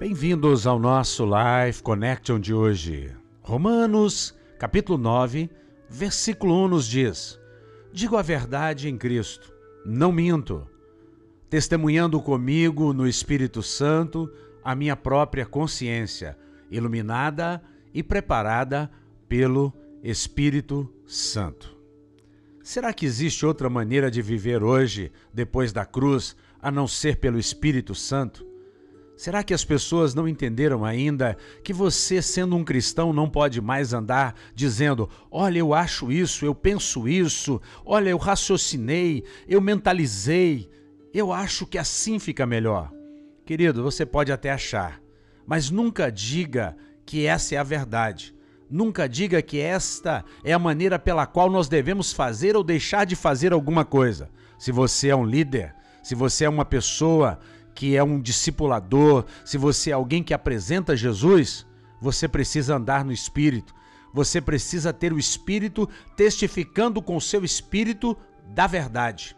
Bem-vindos ao nosso Live Connection de hoje. Romanos, capítulo 9, versículo 1 nos diz: Digo a verdade em Cristo, não minto, testemunhando comigo no Espírito Santo a minha própria consciência, iluminada e preparada pelo Espírito Santo. Será que existe outra maneira de viver hoje, depois da cruz, a não ser pelo Espírito Santo? Será que as pessoas não entenderam ainda que você, sendo um cristão, não pode mais andar dizendo: olha, eu acho isso, eu penso isso, olha, eu raciocinei, eu mentalizei, eu acho que assim fica melhor? Querido, você pode até achar, mas nunca diga que essa é a verdade. Nunca diga que esta é a maneira pela qual nós devemos fazer ou deixar de fazer alguma coisa. Se você é um líder, se você é uma pessoa que é um discipulador, se você é alguém que apresenta Jesus, você precisa andar no Espírito. Você precisa ter o Espírito testificando com o seu Espírito da verdade.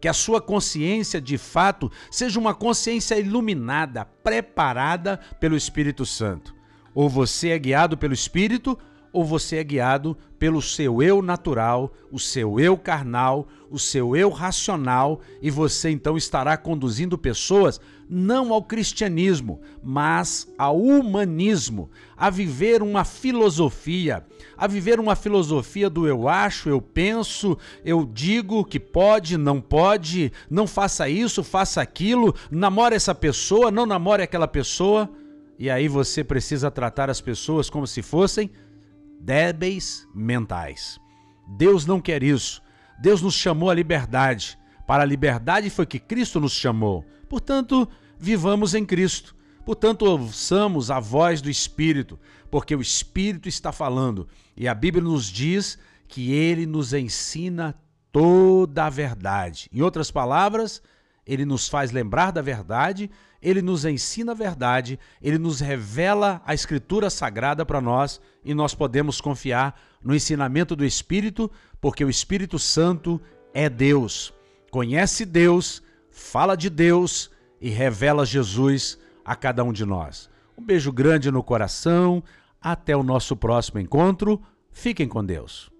Que a sua consciência, de fato, seja uma consciência iluminada, preparada pelo Espírito Santo. Ou você é guiado pelo Espírito, ou você é guiado pelo seu eu natural, o seu eu carnal, o seu eu racional, e você então estará conduzindo pessoas não ao cristianismo, mas ao humanismo, a viver uma filosofia, a viver uma filosofia do eu acho, eu penso, eu digo que pode, não pode, não faça isso, faça aquilo, namore essa pessoa, não namore aquela pessoa. E aí você precisa tratar as pessoas como se fossem débeis mentais. Deus não quer isso. Deus nos chamou à liberdade. Para a liberdade foi que Cristo nos chamou. Portanto, vivamos em Cristo. Portanto, ouçamos a voz do Espírito, porque o Espírito está falando. E a Bíblia nos diz que ele nos ensina toda a verdade. Em outras palavras, ele nos faz lembrar da verdade, ele nos ensina a verdade, ele nos revela a Escritura Sagrada para nós e nós podemos confiar no ensinamento do Espírito, porque o Espírito Santo é Deus. Conhece Deus, fala de Deus e revela Jesus a cada um de nós. Um beijo grande no coração, até o nosso próximo encontro. Fiquem com Deus.